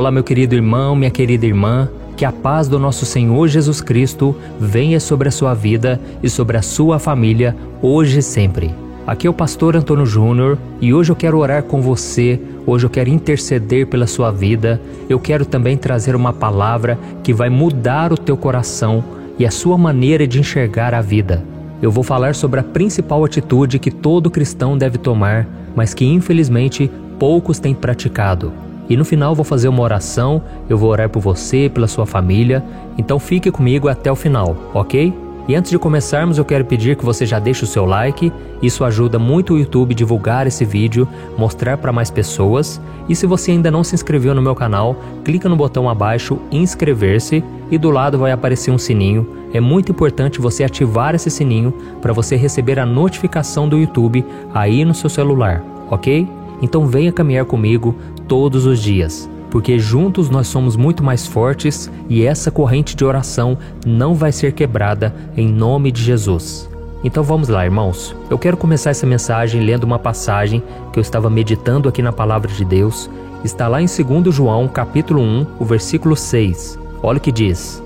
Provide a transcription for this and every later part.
Olá, meu querido irmão, minha querida irmã. Que a paz do nosso Senhor Jesus Cristo venha sobre a sua vida e sobre a sua família, hoje e sempre. Aqui é o pastor Antônio Júnior e hoje eu quero orar com você, hoje eu quero interceder pela sua vida, eu quero também trazer uma palavra que vai mudar o teu coração e a sua maneira de enxergar a vida. Eu vou falar sobre a principal atitude que todo cristão deve tomar, mas que infelizmente poucos têm praticado. E no final vou fazer uma oração, eu vou orar por você, pela sua família, então fique comigo até o final, ok? E antes de começarmos, eu quero pedir que você já deixe o seu like, isso ajuda muito o YouTube divulgar esse vídeo, mostrar para mais pessoas. E se você ainda não se inscreveu no meu canal, clica no botão abaixo inscrever-se e do lado vai aparecer um sininho. É muito importante você ativar esse sininho para você receber a notificação do YouTube aí no seu celular, ok? Então venha caminhar comigo todos os dias porque juntos nós somos muito mais fortes e essa corrente de oração não vai ser quebrada em nome de Jesus. Então vamos lá, irmãos. Eu quero começar essa mensagem lendo uma passagem que eu estava meditando aqui na palavra de Deus. Está lá em 2 João, capítulo 1, o versículo 6. Olha o que diz: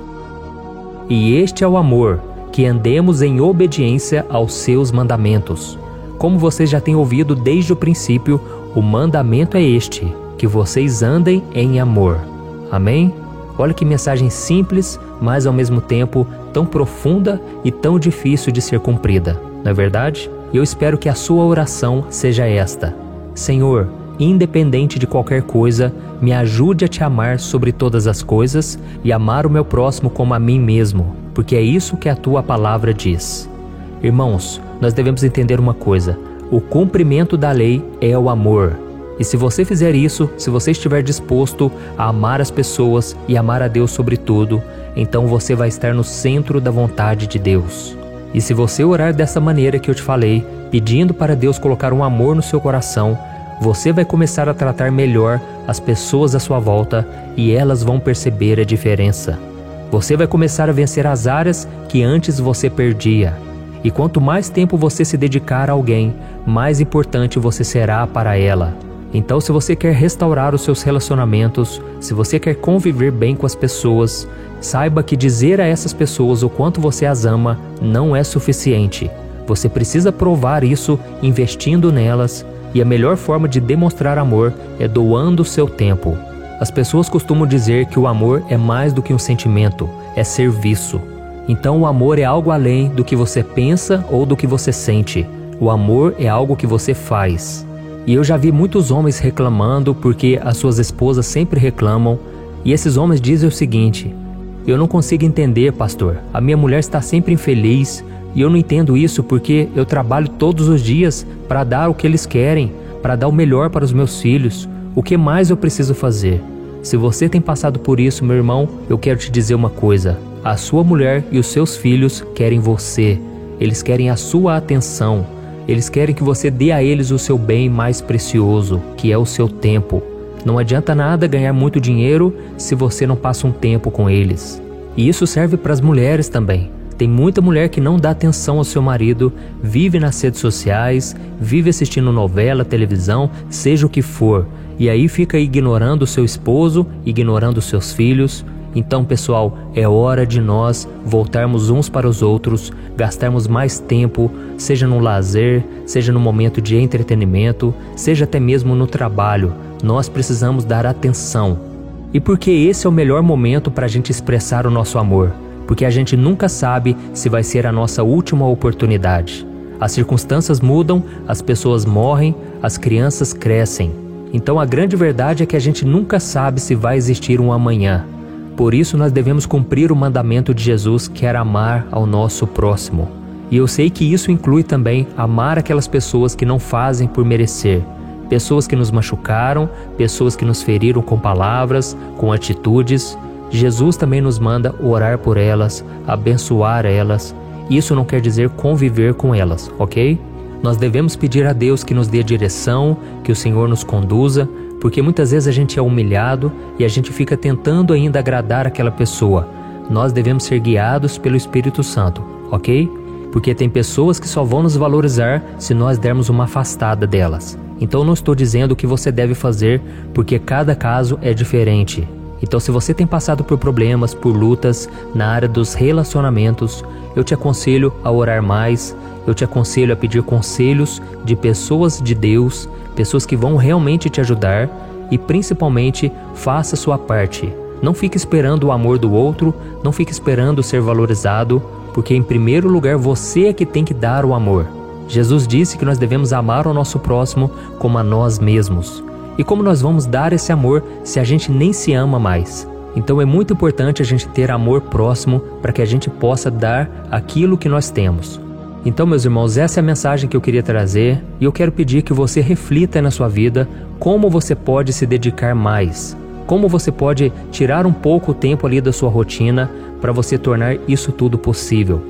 E este é o amor, que andemos em obediência aos seus mandamentos. Como vocês já têm ouvido desde o princípio, o mandamento é este: que vocês andem em amor. Amém? Olha que mensagem simples, mas ao mesmo tempo tão profunda e tão difícil de ser cumprida, não é verdade? Eu espero que a sua oração seja esta: Senhor, independente de qualquer coisa, me ajude a te amar sobre todas as coisas e amar o meu próximo como a mim mesmo, porque é isso que a tua palavra diz. Irmãos, nós devemos entender uma coisa: o cumprimento da lei é o amor. E se você fizer isso, se você estiver disposto a amar as pessoas e amar a Deus sobre tudo, então você vai estar no centro da vontade de Deus. E se você orar dessa maneira que eu te falei, pedindo para Deus colocar um amor no seu coração, você vai começar a tratar melhor as pessoas à sua volta e elas vão perceber a diferença. Você vai começar a vencer as áreas que antes você perdia. E quanto mais tempo você se dedicar a alguém, mais importante você será para ela. Então, se você quer restaurar os seus relacionamentos, se você quer conviver bem com as pessoas, saiba que dizer a essas pessoas o quanto você as ama não é suficiente. Você precisa provar isso investindo nelas, e a melhor forma de demonstrar amor é doando seu tempo. As pessoas costumam dizer que o amor é mais do que um sentimento, é serviço. Então, o amor é algo além do que você pensa ou do que você sente. O amor é algo que você faz. E eu já vi muitos homens reclamando porque as suas esposas sempre reclamam, e esses homens dizem o seguinte: Eu não consigo entender, pastor. A minha mulher está sempre infeliz, e eu não entendo isso porque eu trabalho todos os dias para dar o que eles querem, para dar o melhor para os meus filhos. O que mais eu preciso fazer? Se você tem passado por isso, meu irmão, eu quero te dizer uma coisa: a sua mulher e os seus filhos querem você. Eles querem a sua atenção. Eles querem que você dê a eles o seu bem mais precioso, que é o seu tempo. Não adianta nada ganhar muito dinheiro se você não passa um tempo com eles. E isso serve para as mulheres também. Tem muita mulher que não dá atenção ao seu marido, vive nas redes sociais, vive assistindo novela, televisão, seja o que for, e aí fica ignorando o seu esposo, ignorando os seus filhos, então, pessoal, é hora de nós voltarmos uns para os outros, gastarmos mais tempo, seja no lazer, seja no momento de entretenimento, seja até mesmo no trabalho. Nós precisamos dar atenção. E porque esse é o melhor momento para a gente expressar o nosso amor, porque a gente nunca sabe se vai ser a nossa última oportunidade. As circunstâncias mudam, as pessoas morrem, as crianças crescem. Então a grande verdade é que a gente nunca sabe se vai existir um amanhã. Por isso, nós devemos cumprir o mandamento de Jesus, que era amar ao nosso próximo. E eu sei que isso inclui também amar aquelas pessoas que não fazem por merecer, pessoas que nos machucaram, pessoas que nos feriram com palavras, com atitudes. Jesus também nos manda orar por elas, abençoar elas. Isso não quer dizer conviver com elas, ok? Nós devemos pedir a Deus que nos dê direção, que o Senhor nos conduza, porque muitas vezes a gente é humilhado e a gente fica tentando ainda agradar aquela pessoa. Nós devemos ser guiados pelo Espírito Santo, ok? porque tem pessoas que só vão nos valorizar se nós dermos uma afastada delas. Então não estou dizendo o que você deve fazer, porque cada caso é diferente. Então, se você tem passado por problemas, por lutas na área dos relacionamentos, eu te aconselho a orar mais, eu te aconselho a pedir conselhos de pessoas de Deus, pessoas que vão realmente te ajudar e principalmente faça sua parte. Não fique esperando o amor do outro, não fique esperando ser valorizado, porque em primeiro lugar você é que tem que dar o amor. Jesus disse que nós devemos amar o nosso próximo como a nós mesmos. E como nós vamos dar esse amor se a gente nem se ama mais? Então é muito importante a gente ter amor próximo para que a gente possa dar aquilo que nós temos. Então, meus irmãos, essa é a mensagem que eu queria trazer e eu quero pedir que você reflita na sua vida como você pode se dedicar mais, como você pode tirar um pouco o tempo ali da sua rotina para você tornar isso tudo possível.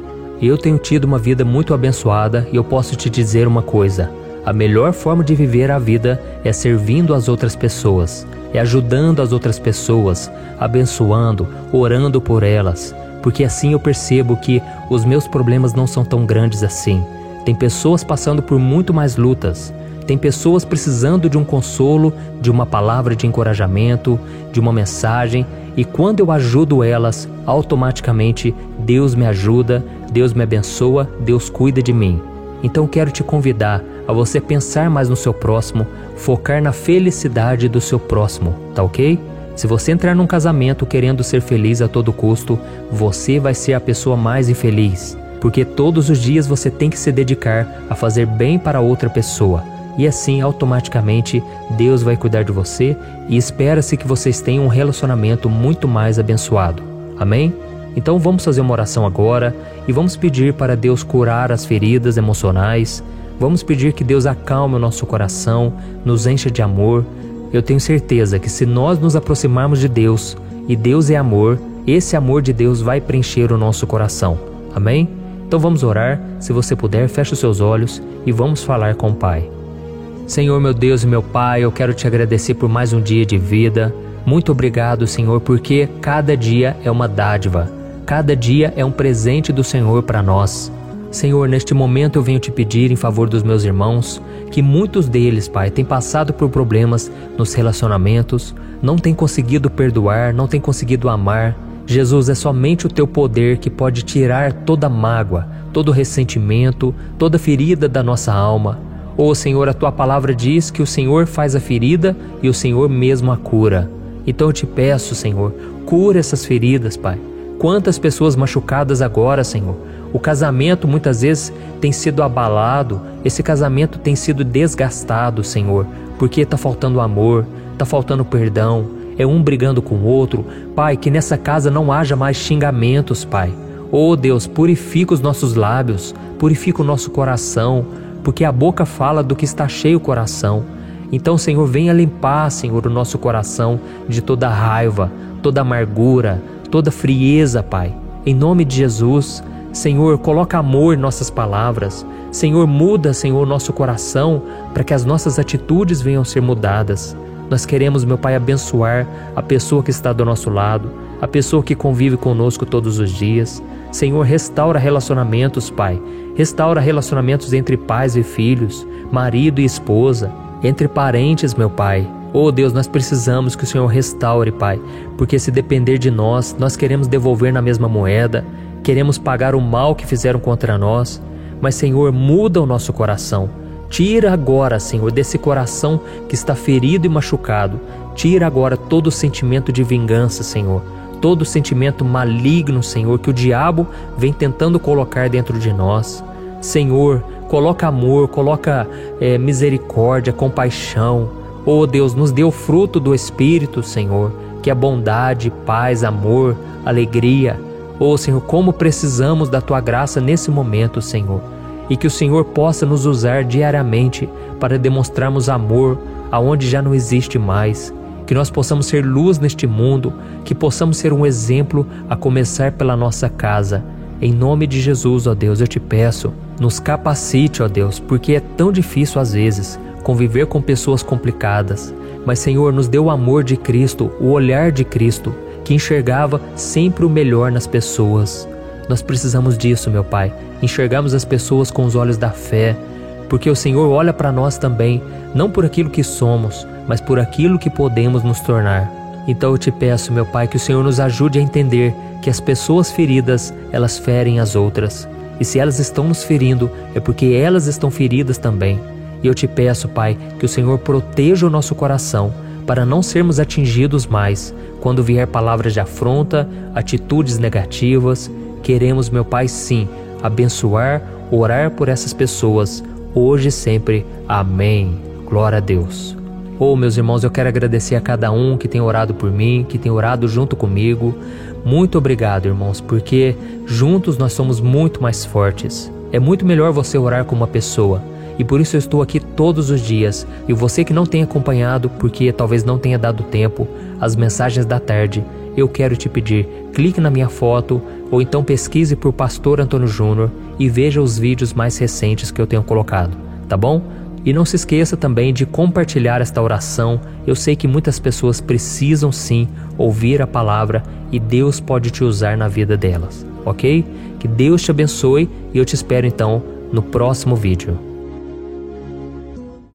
Eu tenho tido uma vida muito abençoada e eu posso te dizer uma coisa: a melhor forma de viver a vida é servindo as outras pessoas, é ajudando as outras pessoas, abençoando, orando por elas, porque assim eu percebo que os meus problemas não são tão grandes assim. Tem pessoas passando por muito mais lutas, tem pessoas precisando de um consolo, de uma palavra de encorajamento, de uma mensagem, e quando eu ajudo elas, automaticamente Deus me ajuda, Deus me abençoa, Deus cuida de mim. Então quero te convidar a você pensar mais no seu próximo, focar na felicidade do seu próximo, tá ok? Se você entrar num casamento querendo ser feliz a todo custo, você vai ser a pessoa mais infeliz, porque todos os dias você tem que se dedicar a fazer bem para outra pessoa. E assim, automaticamente, Deus vai cuidar de você e espera-se que vocês tenham um relacionamento muito mais abençoado. Amém? Então vamos fazer uma oração agora e vamos pedir para Deus curar as feridas emocionais, Vamos pedir que Deus acalme o nosso coração, nos encha de amor. Eu tenho certeza que se nós nos aproximarmos de Deus, e Deus é amor, esse amor de Deus vai preencher o nosso coração. Amém? Então vamos orar. Se você puder, feche os seus olhos e vamos falar com o Pai. Senhor, meu Deus e meu Pai, eu quero te agradecer por mais um dia de vida. Muito obrigado, Senhor, porque cada dia é uma dádiva. Cada dia é um presente do Senhor para nós. Senhor, neste momento eu venho te pedir em favor dos meus irmãos, que muitos deles, Pai, têm passado por problemas nos relacionamentos, não têm conseguido perdoar, não têm conseguido amar. Jesus, é somente o teu poder que pode tirar toda mágoa, todo ressentimento, toda ferida da nossa alma. Oh Senhor, a tua palavra diz que o Senhor faz a ferida e o Senhor mesmo a cura. Então eu te peço, Senhor, cura essas feridas, Pai. Quantas pessoas machucadas agora, Senhor, o casamento muitas vezes tem sido abalado, esse casamento tem sido desgastado, Senhor, porque está faltando amor, está faltando perdão, é um brigando com o outro. Pai, que nessa casa não haja mais xingamentos, Pai. Oh Deus, purifica os nossos lábios, purifica o nosso coração, porque a boca fala do que está cheio o coração. Então, Senhor, venha limpar, Senhor, o nosso coração de toda raiva, toda amargura, toda frieza, Pai. Em nome de Jesus, Senhor, coloca amor em nossas palavras. Senhor, muda, Senhor, nosso coração para que as nossas atitudes venham ser mudadas. Nós queremos, meu Pai, abençoar a pessoa que está do nosso lado, a pessoa que convive conosco todos os dias. Senhor, restaura relacionamentos, Pai. Restaura relacionamentos entre pais e filhos, marido e esposa, entre parentes, meu Pai. Oh Deus, nós precisamos que o Senhor restaure, Pai, porque se depender de nós, nós queremos devolver na mesma moeda, queremos pagar o mal que fizeram contra nós, mas Senhor, muda o nosso coração. Tira agora, Senhor, desse coração que está ferido e machucado. Tira agora todo o sentimento de vingança, Senhor. Todo o sentimento maligno, Senhor, que o diabo vem tentando colocar dentro de nós. Senhor, coloca amor, coloca é, misericórdia, compaixão. Oh Deus, nos dê o fruto do Espírito, Senhor, que é bondade, paz, amor, alegria. Oh Senhor, como precisamos da tua graça nesse momento, Senhor, e que o Senhor possa nos usar diariamente para demonstrarmos amor aonde já não existe mais. Que nós possamos ser luz neste mundo, que possamos ser um exemplo a começar pela nossa casa. Em nome de Jesus, ó Deus, eu te peço, nos capacite, ó Deus, porque é tão difícil às vezes conviver com pessoas complicadas. Mas, Senhor, nos dê o amor de Cristo, o olhar de Cristo, que enxergava sempre o melhor nas pessoas. Nós precisamos disso, meu Pai, enxergarmos as pessoas com os olhos da fé, porque o Senhor olha para nós também, não por aquilo que somos, mas por aquilo que podemos nos tornar. Então eu te peço, meu Pai, que o Senhor nos ajude a entender que as pessoas feridas, elas ferem as outras. E se elas estão nos ferindo, é porque elas estão feridas também. E eu te peço, Pai, que o Senhor proteja o nosso coração para não sermos atingidos mais quando vier palavras de afronta, atitudes negativas. Queremos, meu Pai, sim, abençoar, orar por essas pessoas, hoje e sempre. Amém. Glória a Deus. Oh, meus irmãos, eu quero agradecer a cada um que tem orado por mim, que tem orado junto comigo. Muito obrigado, irmãos, porque juntos nós somos muito mais fortes. É muito melhor você orar com uma pessoa e por isso eu estou aqui todos os dias. E você que não tem acompanhado, porque talvez não tenha dado tempo, as mensagens da tarde, eu quero te pedir, clique na minha foto ou então pesquise por Pastor Antônio Júnior e veja os vídeos mais recentes que eu tenho colocado, tá bom? E não se esqueça também de compartilhar esta oração. Eu sei que muitas pessoas precisam sim ouvir a palavra e Deus pode te usar na vida delas, ok? Que Deus te abençoe e eu te espero então no próximo vídeo.